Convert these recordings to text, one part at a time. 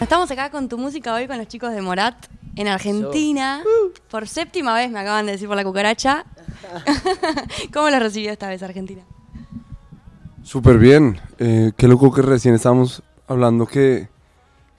Estamos acá con tu música hoy con los chicos de Morat en Argentina. Por séptima vez me acaban de decir por la cucaracha. ¿Cómo lo recibió esta vez Argentina? Súper bien. Eh, qué loco que recién estábamos hablando que,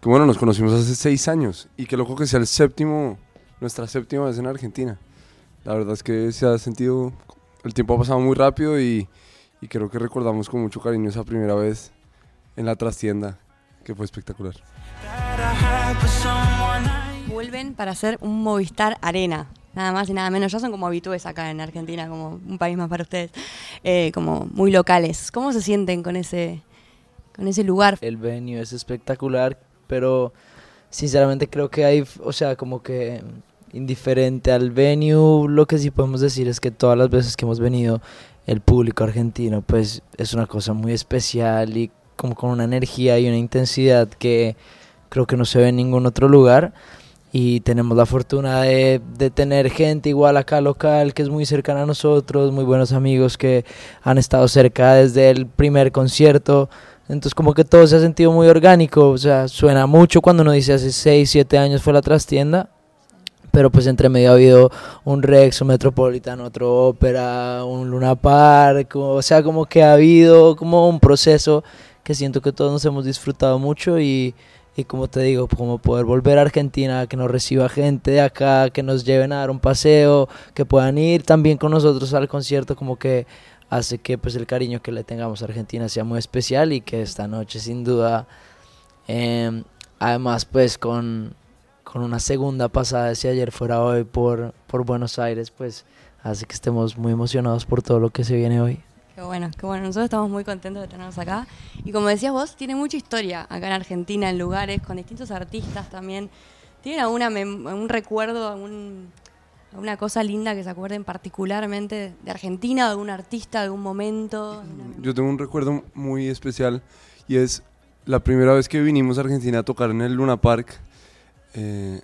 que, bueno, nos conocimos hace seis años y qué loco que sea el séptimo, nuestra séptima vez en Argentina. La verdad es que se ha sentido, el tiempo ha pasado muy rápido y, y creo que recordamos con mucho cariño esa primera vez en la trastienda, que fue espectacular. Vuelven para hacer un Movistar Arena, nada más y nada menos. Ya son como habitués acá en Argentina, como un país más para ustedes, eh, como muy locales. ¿Cómo se sienten con ese, con ese lugar? El venue es espectacular, pero sinceramente creo que hay, o sea, como que indiferente al venue, lo que sí podemos decir es que todas las veces que hemos venido, el público argentino, pues es una cosa muy especial y como con una energía y una intensidad que creo que no se ve en ningún otro lugar y tenemos la fortuna de, de, tener gente igual acá local que es muy cercana a nosotros, muy buenos amigos que han estado cerca desde el primer concierto. Entonces como que todo se ha sentido muy orgánico, o sea, suena mucho cuando uno dice hace 6, 7 años fue la trastienda, pero pues entre medio ha habido un Rex, un Metropolitan, otro Ópera, un Luna Park, o sea, como que ha habido como un proceso que siento que todos nos hemos disfrutado mucho y, y como te digo, como poder volver a Argentina, que nos reciba gente de acá, que nos lleven a dar un paseo, que puedan ir también con nosotros al concierto, como que hace que pues el cariño que le tengamos a Argentina sea muy especial y que esta noche sin duda, eh, además pues con, con una segunda pasada si ayer fuera hoy por, por Buenos Aires, pues hace que estemos muy emocionados por todo lo que se viene hoy. Qué bueno, qué bueno. Nosotros estamos muy contentos de tenernos acá. Y como decías vos, tiene mucha historia acá en Argentina, en lugares, con distintos artistas también. ¿Tienen alguna un recuerdo, algún, alguna cosa linda que se acuerden particularmente de Argentina, de algún artista, de algún momento? Yo tengo un recuerdo muy especial y es la primera vez que vinimos a Argentina a tocar en el Luna Park. Eh,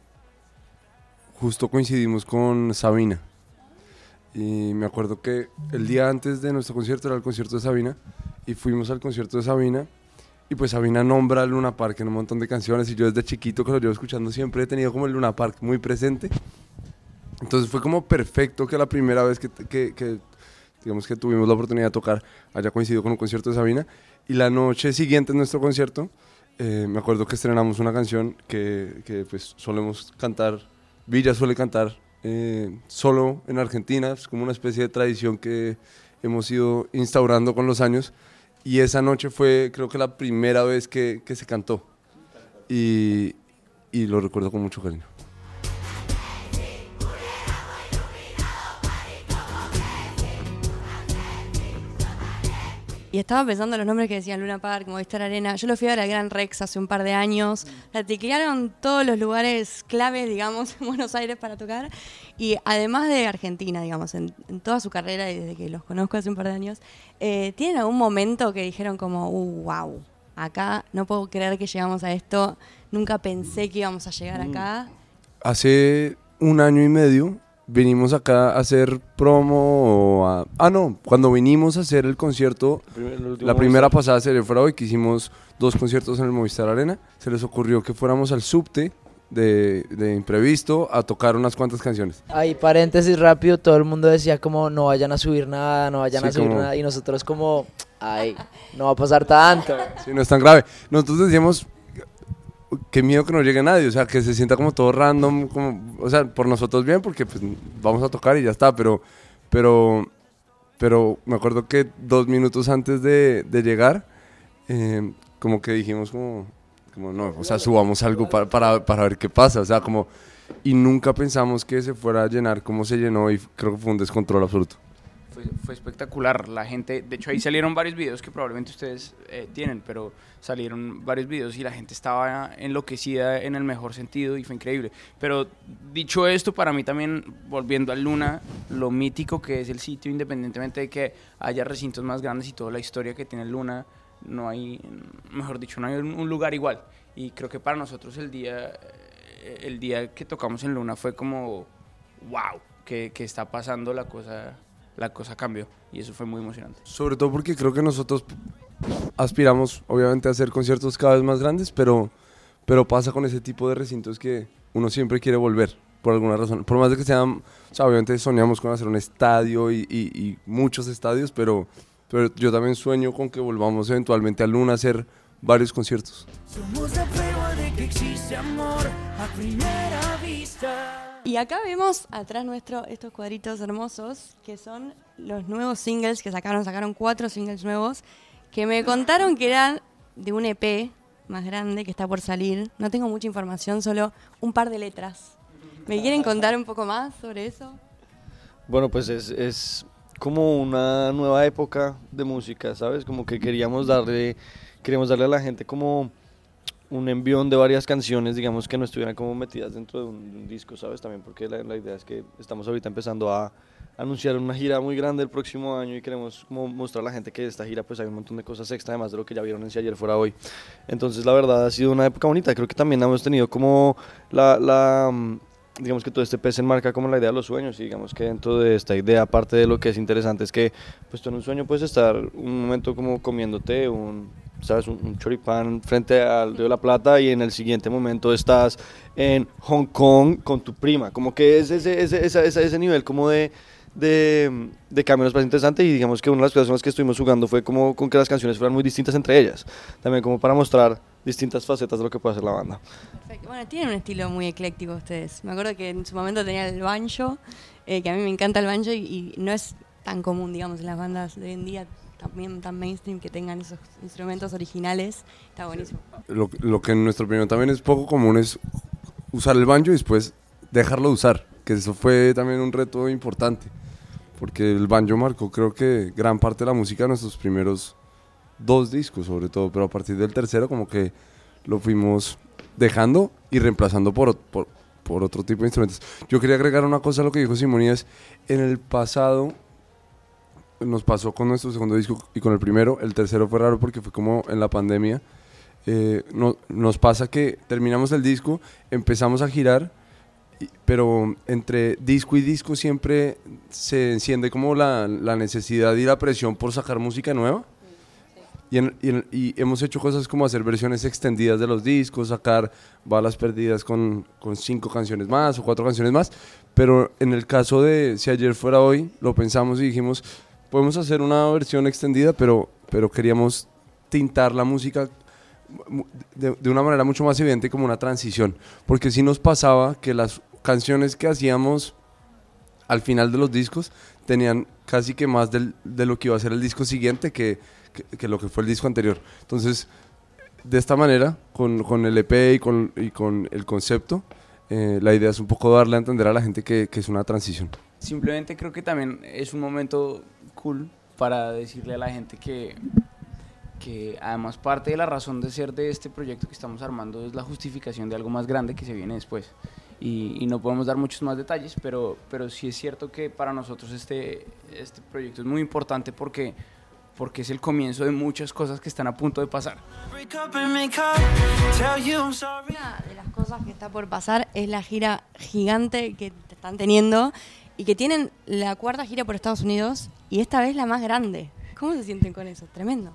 justo coincidimos con Sabina. Y me acuerdo que el día antes de nuestro concierto era el concierto de Sabina y fuimos al concierto de Sabina y pues Sabina nombra el Luna Park en un montón de canciones y yo desde chiquito que lo llevo escuchando siempre he tenido como el Luna Park muy presente. Entonces fue como perfecto que la primera vez que, que, que digamos que tuvimos la oportunidad de tocar haya coincidido con un concierto de Sabina y la noche siguiente en nuestro concierto eh, me acuerdo que estrenamos una canción que, que pues solemos cantar, Villa suele cantar eh, solo en Argentina, es como una especie de tradición que hemos ido instaurando con los años. Y esa noche fue, creo que la primera vez que, que se cantó. Y, y lo recuerdo con mucho cariño. Y estaba pensando en los nombres que decían Luna Park, Movistar Arena. Yo lo fui a ver al Gran Rex hace un par de años. La tiquearon todos los lugares claves, digamos, en Buenos Aires para tocar. Y además de Argentina, digamos, en, en toda su carrera y desde que los conozco hace un par de años, eh, ¿tienen algún momento que dijeron como, uh, wow, acá no puedo creer que llegamos a esto, nunca pensé que íbamos a llegar acá? Hace un año y medio vinimos acá a hacer promo. A, ah, no, cuando vinimos a hacer el concierto, el la primera pasada se le fue hoy, que hicimos dos conciertos en el Movistar Arena. Se les ocurrió que fuéramos al subte de, de, imprevisto a tocar unas cuantas canciones. Ahí, paréntesis rápido, todo el mundo decía como no vayan a subir nada, no vayan sí, a subir como... nada. Y nosotros como, ay, no va a pasar tanto. Sí, no es tan grave. Nosotros decíamos, qué miedo que no llegue nadie, o sea, que se sienta como todo random, como, o sea, por nosotros bien, porque pues vamos a tocar y ya está, pero, pero, pero me acuerdo que dos minutos antes de, llegar, eh, como que dijimos como, como, no, o sea, subamos algo para, para, para ver qué pasa, o sea, como, y nunca pensamos que se fuera a llenar como se llenó y creo que fue un descontrol absoluto. Fue, espectacular. La gente, de hecho ahí salieron varios videos que probablemente ustedes eh, tienen, pero salieron varios videos y la gente estaba enloquecida en el mejor sentido y fue increíble. Pero dicho esto, para mí también, volviendo al Luna, lo mítico que es el sitio, independientemente de que haya recintos más grandes y toda la historia que tiene Luna, no hay, mejor dicho, no hay un lugar igual. Y creo que para nosotros el día, el día que tocamos en Luna fue como, wow, que, que está pasando la cosa la cosa cambió y eso fue muy emocionante. Sobre todo porque creo que nosotros aspiramos obviamente a hacer conciertos cada vez más grandes, pero, pero pasa con ese tipo de recintos que uno siempre quiere volver por alguna razón. Por más de que sean, o sea, obviamente soñamos con hacer un estadio y, y- y muchos estadios, pero, pero yo también sueño con que volvamos eventualmente a Luna a hacer varios conciertos. Somos la prueba de que existe amor a primera vista. Y acá vemos atrás nuestro estos cuadritos hermosos que son los nuevos singles que sacaron. Sacaron cuatro singles nuevos que me contaron que eran de un EP más grande que está por salir. No tengo mucha información, solo un par de letras. ¿Me quieren contar un poco más sobre eso? Bueno, pues es, es como una nueva época de música, ¿sabes? Como que queríamos darle, queríamos darle a la gente como un envión de varias canciones, digamos, que no estuvieran como metidas dentro de un, de un disco, ¿sabes? También porque la, la idea es que estamos ahorita empezando a anunciar una gira muy grande el próximo año y queremos como mostrar a la gente que esta gira pues hay un montón de cosas extra, además de lo que ya vieron en Si Ayer Fuera Hoy. Entonces, la verdad, ha sido una época bonita. Creo que también hemos tenido como la... la mm, digamos que todo este pez enmarca como la idea de los sueños y digamos que dentro de esta idea aparte de lo que es interesante es que pues tú en un sueño puedes estar un momento como comiéndote un sabes un, un choripán frente al río de la Plata y en el siguiente momento estás en Hong Kong con tu prima como que es ese, ese, esa- ese nivel como de de, de cambio nos parece interesante y digamos que una de las cosas con las que estuvimos jugando fue como con que las canciones fueran muy distintas entre ellas también como para mostrar distintas facetas de lo que puede hacer la banda Perfecto. Bueno, tienen un estilo muy ecléctico ustedes. Me acuerdo que en su momento tenía el banjo, eh, que a mí me encanta el banjo y, y no es tan común, digamos, en las bandas de hoy en día, también tan mainstream, que tengan esos instrumentos originales. Está buenísimo. Lo, lo que en nuestra opinión también es poco común es usar el banjo y después dejarlo de usar, que eso fue también un reto importante, porque el banjo marcó creo que gran parte de la música de nuestros primeros dos discos sobre todo, pero a partir del tercero como que lo fuimos dejando y reemplazando por, por, por otro tipo de instrumentos. Yo quería agregar una cosa a lo que dijo Simón y es, en el pasado nos pasó con nuestro segundo disco y con el primero, el tercero fue raro porque fue como en la pandemia, eh, no- nos pasa que terminamos el disco, empezamos a girar, pero entre disco y disco siempre se enciende como la, la necesidad y la presión por sacar música nueva. Y, en- y en- y hemos hecho cosas como hacer versiones extendidas de los discos, sacar balas perdidas con, con cinco canciones más o cuatro canciones más. Pero en el caso de Si ayer fuera hoy, lo pensamos y dijimos, podemos hacer una versión extendida, pero, pero queríamos tintar la música de, de una manera mucho más evidente como una transición. Porque si nos pasaba que las canciones que hacíamos al final de los discos tenían casi que más del- de lo que iba a ser el disco siguiente que, que- que lo que fue el disco anterior. Entonces, de esta manera, con, con el EP y con, y con el concepto, eh, la idea es un poco darle a entender a la gente que, que es una transición. Simplemente creo que también es un momento cool para decirle a la gente que, que además parte de la razón de ser de este proyecto que estamos armando es la justificación de algo más grande que se viene después. Y, y no podemos dar muchos más detalles, pero, pero sí es cierto que para nosotros este, este proyecto es muy importante porque, porque es el comienzo de muchas cosas que están a punto de pasar. Una de las cosas que está por pasar es la gira gigante que están teniendo y que tienen la cuarta gira por Estados Unidos y esta vez la más grande. ¿Cómo se sienten con eso? Tremendo.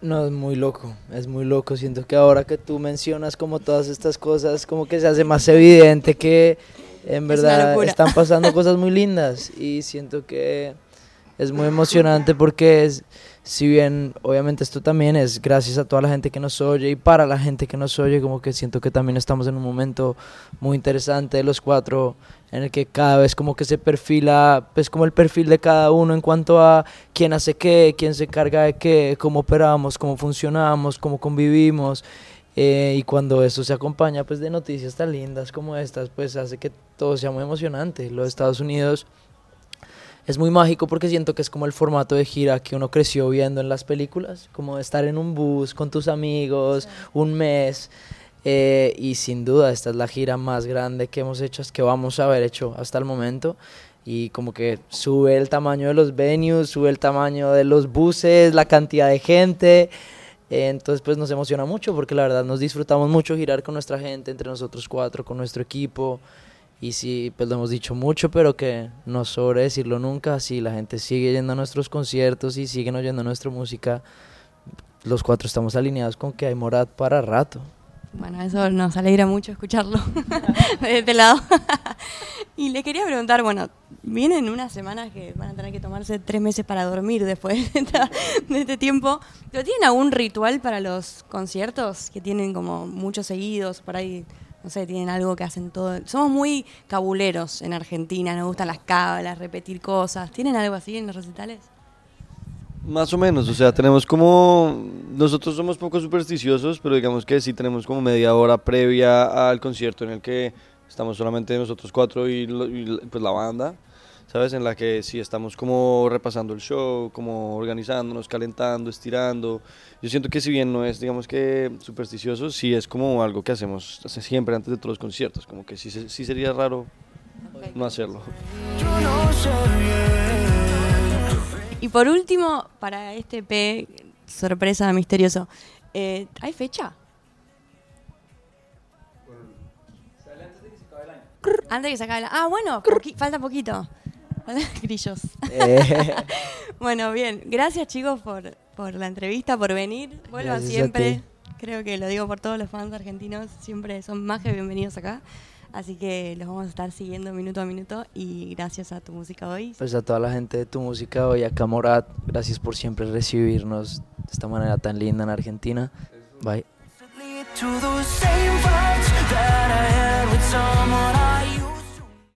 No, es muy loco, es muy loco. Siento que ahora que tú mencionas como todas estas cosas, como que se hace más evidente que en una verdad están pasando cosas muy lindas y siento que es muy emocionante porque es, si bien obviamente esto también es gracias a toda la gente que nos oye y para la gente que nos oye, como que siento que también estamos en un momento muy interesante de los cuatro en el que cada vez como que se perfila, pues como el perfil de cada uno en cuanto a quién hace qué, quién se encarga de qué, cómo operamos, cómo funcionamos, cómo convivimos. eh, y cuando eso se acompaña pues de noticias tan lindas como estas, pues hace que todo sea muy emocionante. Los Estados Unidos es muy mágico porque siento que es como el formato de gira que uno creció viendo en las películas, como estar en un bus con tus amigos un mes. eh, y sin duda esta es la gira más grande que hemos hecho, que vamos a haber hecho hasta el momento. Y como que sube el tamaño de los venues, sube el tamaño de los buses, la cantidad de gente. eh, entonces pues nos emociona mucho porque la verdad nos disfrutamos mucho girar con nuestra gente, entre nosotros cuatro, con nuestro equipo. Y sí, pues lo hemos dicho mucho, pero que no sobre decirlo nunca. Si la gente sigue yendo a nuestros conciertos y siguen oyendo nuestra música, los cuatro estamos alineados con que hay Morat para rato. Bueno, eso nos alegra mucho escucharlo de este lado. y le quería preguntar, bueno, vienen unas semanas que van a tener que tomarse tres meses para dormir después de, de este tiempo. ¿Pero tienen algún ritual para los conciertos que tienen como muchos seguidos? Por ahí, no sé, tienen algo que hacen todo. Somos muy cabuleros en Argentina, nos gustan las cábalas, repetir cosas. ¿Tienen algo así en los recitales? Más o menos, o sea, tenemos como, nosotros somos poco supersticiosos, pero digamos que sí tenemos como media hora previa al concierto en el que estamos solamente nosotros cuatro y, y pues la banda, ¿sabes? En la que sí estamos como repasando el show, como organizándonos, calentando, estirando. Yo siento que si bien no es, digamos que supersticioso, sí es como algo que hacemos hace- siempre antes de todos los conciertos, como que sí, sí sería raro no hacerlo. Yo no sé bien. Y por último, para este P, sorpresa misterioso, eh, ¿hay fecha? Antes de que se acabe el año. Ah, bueno, poqui- falta poquito. Grillos. Eh, Bueno, bien. Gracias, chicos, por, por la entrevista, por venir. Vuelvan siempre. Creo que lo digo por todos los fans argentinos. Siempre son más que bienvenidos acá. Así que los vamos a estar siguiendo minuto a minuto. Y gracias a tu música hoy. pues a toda la gente de tu música hoy, acá Morat, gracias por siempre recibirnos de esta manera tan linda en Argentina. Bye.